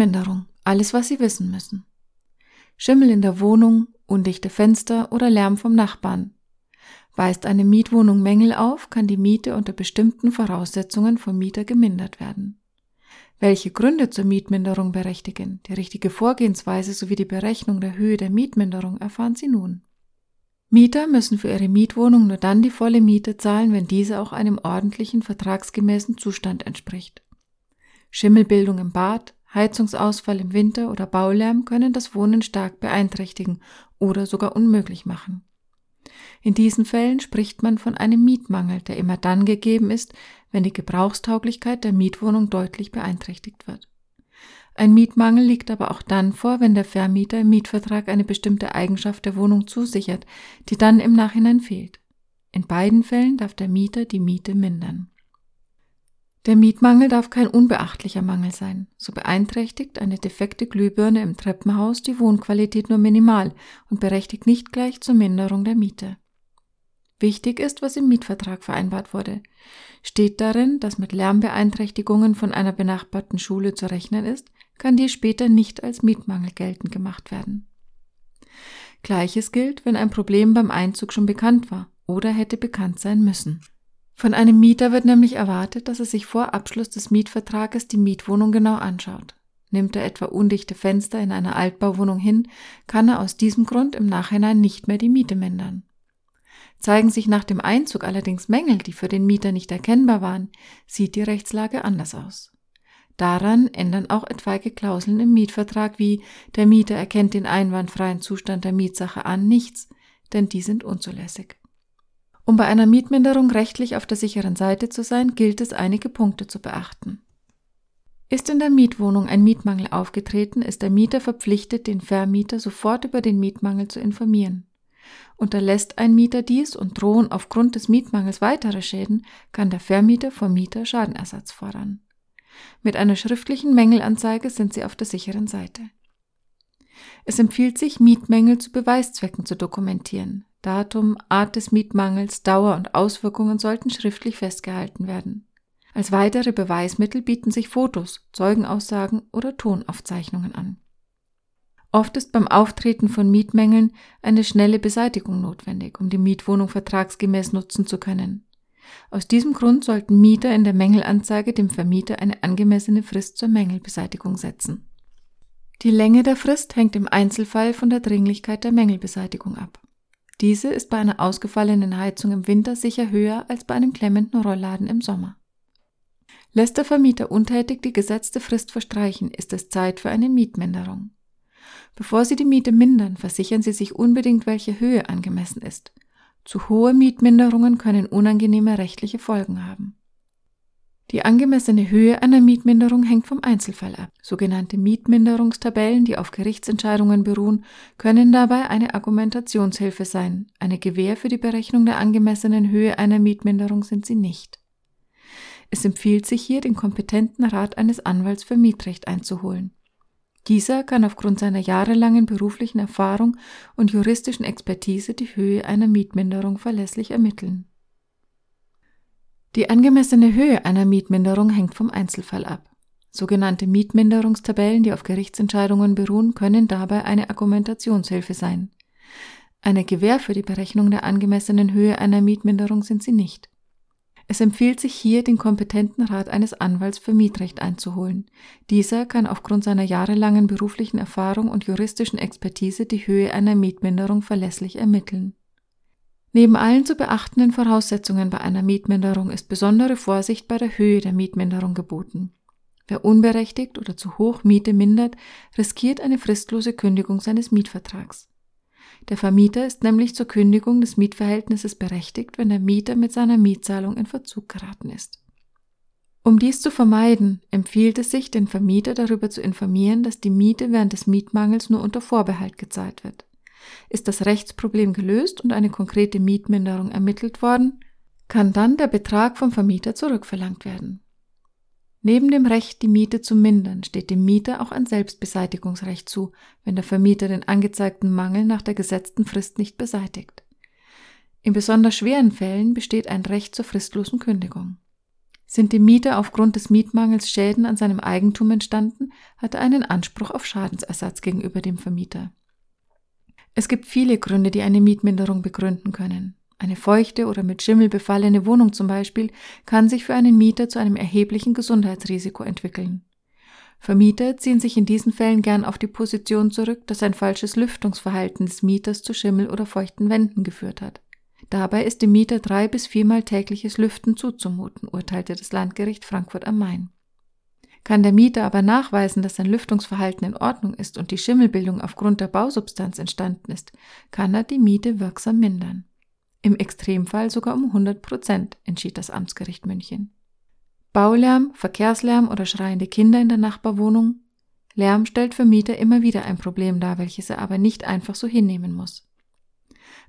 Mietminderung. Alles, was Sie wissen müssen. Schimmel in der Wohnung, undichte Fenster oder Lärm vom Nachbarn. Weist eine Mietwohnung Mängel auf, kann die Miete unter bestimmten Voraussetzungen vom Mieter gemindert werden. Welche Gründe zur Mietminderung berechtigen, die richtige Vorgehensweise sowie die Berechnung der Höhe der Mietminderung erfahren Sie nun. Mieter müssen für ihre Mietwohnung nur dann die volle Miete zahlen, wenn diese auch einem ordentlichen vertragsgemäßen Zustand entspricht. Schimmelbildung im Bad, Heizungsausfall im Winter oder Baulärm können das Wohnen stark beeinträchtigen oder sogar unmöglich machen. In diesen Fällen spricht man von einem Mietmangel, der immer dann gegeben ist, wenn die Gebrauchstauglichkeit der Mietwohnung deutlich beeinträchtigt wird. Ein Mietmangel liegt aber auch dann vor, wenn der Vermieter im Mietvertrag eine bestimmte Eigenschaft der Wohnung zusichert, die dann im Nachhinein fehlt. In beiden Fällen darf der Mieter die Miete mindern. Der Mietmangel darf kein unbeachtlicher Mangel sein. So beeinträchtigt eine defekte Glühbirne im Treppenhaus die Wohnqualität nur minimal und berechtigt nicht gleich zur Minderung der Miete. Wichtig ist, was im Mietvertrag vereinbart wurde. Steht darin, dass mit Lärmbeeinträchtigungen von einer benachbarten Schule zu rechnen ist, kann dies später nicht als Mietmangel geltend gemacht werden. Gleiches gilt, wenn ein Problem beim Einzug schon bekannt war oder hätte bekannt sein müssen. Von einem Mieter wird nämlich erwartet, dass er sich vor Abschluss des Mietvertrages die Mietwohnung genau anschaut. Nimmt er etwa undichte Fenster in einer Altbauwohnung hin, kann er aus diesem Grund im Nachhinein nicht mehr die Miete mindern. Zeigen sich nach dem Einzug allerdings Mängel, die für den Mieter nicht erkennbar waren, sieht die Rechtslage anders aus. Daran ändern auch etwaige Klauseln im Mietvertrag wie der Mieter erkennt den einwandfreien Zustand der Mietsache an nichts, denn die sind unzulässig. Um bei einer Mietminderung rechtlich auf der sicheren Seite zu sein, gilt es einige Punkte zu beachten. Ist in der Mietwohnung ein Mietmangel aufgetreten, ist der Mieter verpflichtet, den Vermieter sofort über den Mietmangel zu informieren. Unterlässt ein Mieter dies und drohen aufgrund des Mietmangels weitere Schäden, kann der Vermieter vom Mieter Schadenersatz fordern. Mit einer schriftlichen Mängelanzeige sind Sie auf der sicheren Seite. Es empfiehlt sich, Mietmängel zu Beweiszwecken zu dokumentieren. Datum, Art des Mietmangels, Dauer und Auswirkungen sollten schriftlich festgehalten werden. Als weitere Beweismittel bieten sich Fotos, Zeugenaussagen oder Tonaufzeichnungen an. Oft ist beim Auftreten von Mietmängeln eine schnelle Beseitigung notwendig, um die Mietwohnung vertragsgemäß nutzen zu können. Aus diesem Grund sollten Mieter in der Mängelanzeige dem Vermieter eine angemessene Frist zur Mängelbeseitigung setzen. Die Länge der Frist hängt im Einzelfall von der Dringlichkeit der Mängelbeseitigung ab. Diese ist bei einer ausgefallenen Heizung im Winter sicher höher als bei einem klemmenden Rollladen im Sommer. Lässt der Vermieter untätig die gesetzte Frist verstreichen, ist es Zeit für eine Mietminderung. Bevor Sie die Miete mindern, versichern Sie sich unbedingt, welche Höhe angemessen ist. Zu hohe Mietminderungen können unangenehme rechtliche Folgen haben. Die angemessene Höhe einer Mietminderung hängt vom Einzelfall ab. Sogenannte Mietminderungstabellen, die auf Gerichtsentscheidungen beruhen, können dabei eine Argumentationshilfe sein. Eine Gewähr für die Berechnung der angemessenen Höhe einer Mietminderung sind sie nicht. Es empfiehlt sich hier, den kompetenten Rat eines Anwalts für Mietrecht einzuholen. Dieser kann aufgrund seiner jahrelangen beruflichen Erfahrung und juristischen Expertise die Höhe einer Mietminderung verlässlich ermitteln. Die angemessene Höhe einer Mietminderung hängt vom Einzelfall ab. Sogenannte Mietminderungstabellen, die auf Gerichtsentscheidungen beruhen, können dabei eine Argumentationshilfe sein. Eine Gewähr für die Berechnung der angemessenen Höhe einer Mietminderung sind sie nicht. Es empfiehlt sich hier, den kompetenten Rat eines Anwalts für Mietrecht einzuholen. Dieser kann aufgrund seiner jahrelangen beruflichen Erfahrung und juristischen Expertise die Höhe einer Mietminderung verlässlich ermitteln. Neben allen zu beachtenden Voraussetzungen bei einer Mietminderung ist besondere Vorsicht bei der Höhe der Mietminderung geboten. Wer unberechtigt oder zu hoch Miete mindert, riskiert eine fristlose Kündigung seines Mietvertrags. Der Vermieter ist nämlich zur Kündigung des Mietverhältnisses berechtigt, wenn der Mieter mit seiner Mietzahlung in Verzug geraten ist. Um dies zu vermeiden, empfiehlt es sich, den Vermieter darüber zu informieren, dass die Miete während des Mietmangels nur unter Vorbehalt gezahlt wird. Ist das Rechtsproblem gelöst und eine konkrete Mietminderung ermittelt worden, kann dann der Betrag vom Vermieter zurückverlangt werden. Neben dem Recht, die Miete zu mindern, steht dem Mieter auch ein Selbstbeseitigungsrecht zu, wenn der Vermieter den angezeigten Mangel nach der gesetzten Frist nicht beseitigt. In besonders schweren Fällen besteht ein Recht zur fristlosen Kündigung. Sind dem Mieter aufgrund des Mietmangels Schäden an seinem Eigentum entstanden, hat er einen Anspruch auf Schadensersatz gegenüber dem Vermieter. Es gibt viele Gründe, die eine Mietminderung begründen können. Eine feuchte oder mit Schimmel befallene Wohnung zum Beispiel kann sich für einen Mieter zu einem erheblichen Gesundheitsrisiko entwickeln. Vermieter ziehen sich in diesen Fällen gern auf die Position zurück, dass ein falsches Lüftungsverhalten des Mieters zu Schimmel oder feuchten Wänden geführt hat. Dabei ist dem Mieter drei bis viermal tägliches Lüften zuzumuten, urteilte das Landgericht Frankfurt am Main. Kann der Mieter aber nachweisen, dass sein Lüftungsverhalten in Ordnung ist und die Schimmelbildung aufgrund der Bausubstanz entstanden ist, kann er die Miete wirksam mindern. Im Extremfall sogar um 100 Prozent, entschied das Amtsgericht München. Baulärm, Verkehrslärm oder schreiende Kinder in der Nachbarwohnung. Lärm stellt für Mieter immer wieder ein Problem dar, welches er aber nicht einfach so hinnehmen muss.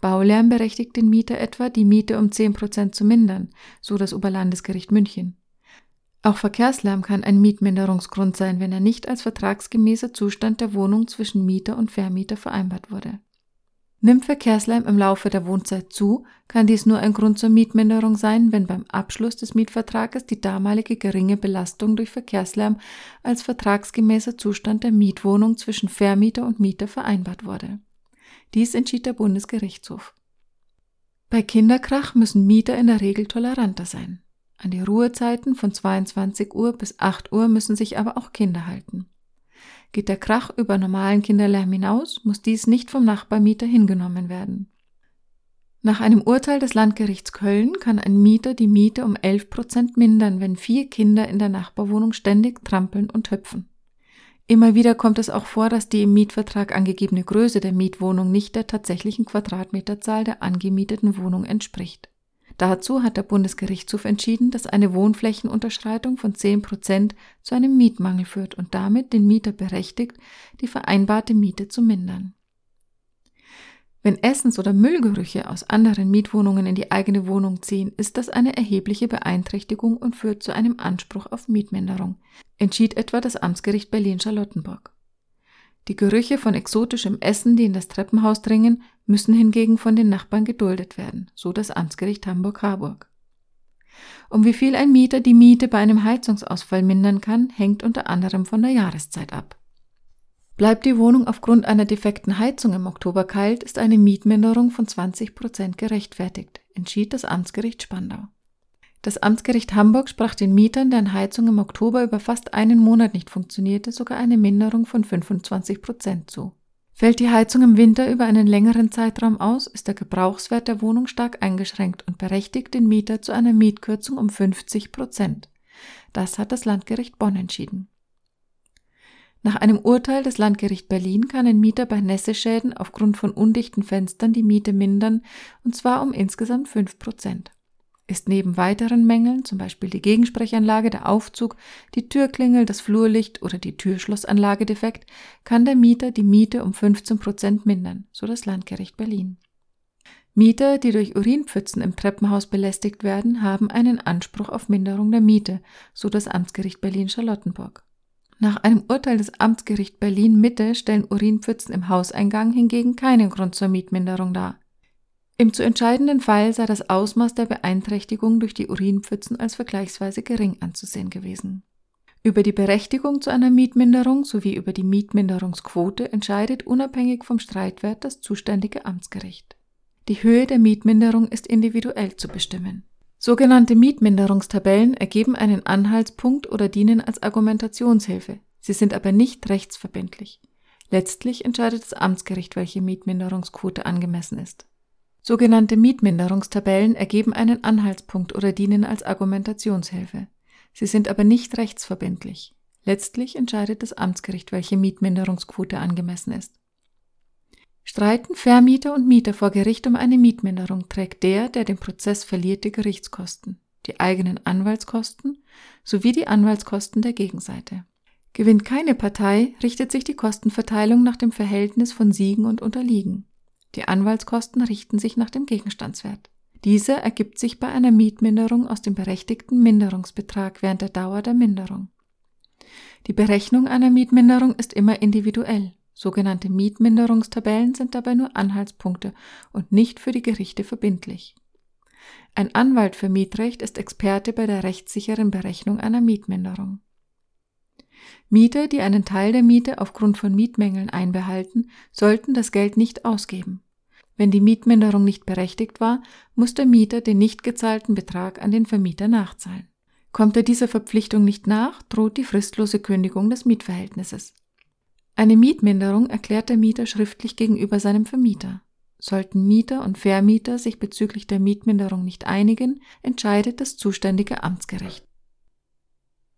Baulärm berechtigt den Mieter etwa, die Miete um 10 Prozent zu mindern, so das Oberlandesgericht München. Auch Verkehrslärm kann ein Mietminderungsgrund sein, wenn er nicht als vertragsgemäßer Zustand der Wohnung zwischen Mieter und Vermieter vereinbart wurde. Nimmt Verkehrslärm im Laufe der Wohnzeit zu, kann dies nur ein Grund zur Mietminderung sein, wenn beim Abschluss des Mietvertrages die damalige geringe Belastung durch Verkehrslärm als vertragsgemäßer Zustand der Mietwohnung zwischen Vermieter und Mieter vereinbart wurde. Dies entschied der Bundesgerichtshof. Bei Kinderkrach müssen Mieter in der Regel toleranter sein. An die Ruhezeiten von 22 Uhr bis 8 Uhr müssen sich aber auch Kinder halten. Geht der Krach über normalen Kinderlärm hinaus, muss dies nicht vom Nachbarmieter hingenommen werden. Nach einem Urteil des Landgerichts Köln kann ein Mieter die Miete um 11 Prozent mindern, wenn vier Kinder in der Nachbarwohnung ständig trampeln und hüpfen. Immer wieder kommt es auch vor, dass die im Mietvertrag angegebene Größe der Mietwohnung nicht der tatsächlichen Quadratmeterzahl der angemieteten Wohnung entspricht. Dazu hat der Bundesgerichtshof entschieden, dass eine Wohnflächenunterschreitung von 10 Prozent zu einem Mietmangel führt und damit den Mieter berechtigt, die vereinbarte Miete zu mindern. Wenn Essens- oder Müllgerüche aus anderen Mietwohnungen in die eigene Wohnung ziehen, ist das eine erhebliche Beeinträchtigung und führt zu einem Anspruch auf Mietminderung, entschied etwa das Amtsgericht Berlin-Charlottenburg. Die Gerüche von exotischem Essen, die in das Treppenhaus dringen, müssen hingegen von den Nachbarn geduldet werden, so das Amtsgericht Hamburg-Harburg. Um wie viel ein Mieter die Miete bei einem Heizungsausfall mindern kann, hängt unter anderem von der Jahreszeit ab. Bleibt die Wohnung aufgrund einer defekten Heizung im Oktober kalt, ist eine Mietminderung von 20 Prozent gerechtfertigt, entschied das Amtsgericht Spandau. Das Amtsgericht Hamburg sprach den Mietern, deren Heizung im Oktober über fast einen Monat nicht funktionierte, sogar eine Minderung von 25 Prozent zu. Fällt die Heizung im Winter über einen längeren Zeitraum aus, ist der Gebrauchswert der Wohnung stark eingeschränkt und berechtigt den Mieter zu einer Mietkürzung um 50 Prozent. Das hat das Landgericht Bonn entschieden. Nach einem Urteil des Landgericht Berlin kann ein Mieter bei Nässeschäden aufgrund von undichten Fenstern die Miete mindern, und zwar um insgesamt fünf Prozent. Ist neben weiteren Mängeln, zum Beispiel die Gegensprechanlage, der Aufzug, die Türklingel, das Flurlicht oder die Türschlossanlage defekt, kann der Mieter die Miete um 15 Prozent mindern, so das Landgericht Berlin. Mieter, die durch Urinpfützen im Treppenhaus belästigt werden, haben einen Anspruch auf Minderung der Miete, so das Amtsgericht Berlin-Charlottenburg. Nach einem Urteil des Amtsgericht Berlin Mitte stellen Urinpfützen im Hauseingang hingegen keinen Grund zur Mietminderung dar. Im zu entscheidenden Fall sei das Ausmaß der Beeinträchtigung durch die Urinpfützen als vergleichsweise gering anzusehen gewesen. Über die Berechtigung zu einer Mietminderung sowie über die Mietminderungsquote entscheidet unabhängig vom Streitwert das zuständige Amtsgericht. Die Höhe der Mietminderung ist individuell zu bestimmen. Sogenannte Mietminderungstabellen ergeben einen Anhaltspunkt oder dienen als Argumentationshilfe. Sie sind aber nicht rechtsverbindlich. Letztlich entscheidet das Amtsgericht, welche Mietminderungsquote angemessen ist. Sogenannte Mietminderungstabellen ergeben einen Anhaltspunkt oder dienen als Argumentationshilfe. Sie sind aber nicht rechtsverbindlich. Letztlich entscheidet das Amtsgericht, welche Mietminderungsquote angemessen ist. Streiten Vermieter und Mieter vor Gericht um eine Mietminderung, trägt der, der den Prozess verliert, die Gerichtskosten, die eigenen Anwaltskosten sowie die Anwaltskosten der Gegenseite. Gewinnt keine Partei, richtet sich die Kostenverteilung nach dem Verhältnis von Siegen und Unterliegen. Die Anwaltskosten richten sich nach dem Gegenstandswert. Dieser ergibt sich bei einer Mietminderung aus dem berechtigten Minderungsbetrag während der Dauer der Minderung. Die Berechnung einer Mietminderung ist immer individuell. Sogenannte Mietminderungstabellen sind dabei nur Anhaltspunkte und nicht für die Gerichte verbindlich. Ein Anwalt für Mietrecht ist Experte bei der rechtssicheren Berechnung einer Mietminderung. Mieter, die einen Teil der Miete aufgrund von Mietmängeln einbehalten, sollten das Geld nicht ausgeben. Wenn die Mietminderung nicht berechtigt war, muss der Mieter den nicht gezahlten Betrag an den Vermieter nachzahlen. Kommt er dieser Verpflichtung nicht nach, droht die fristlose Kündigung des Mietverhältnisses. Eine Mietminderung erklärt der Mieter schriftlich gegenüber seinem Vermieter. Sollten Mieter und Vermieter sich bezüglich der Mietminderung nicht einigen, entscheidet das zuständige Amtsgericht.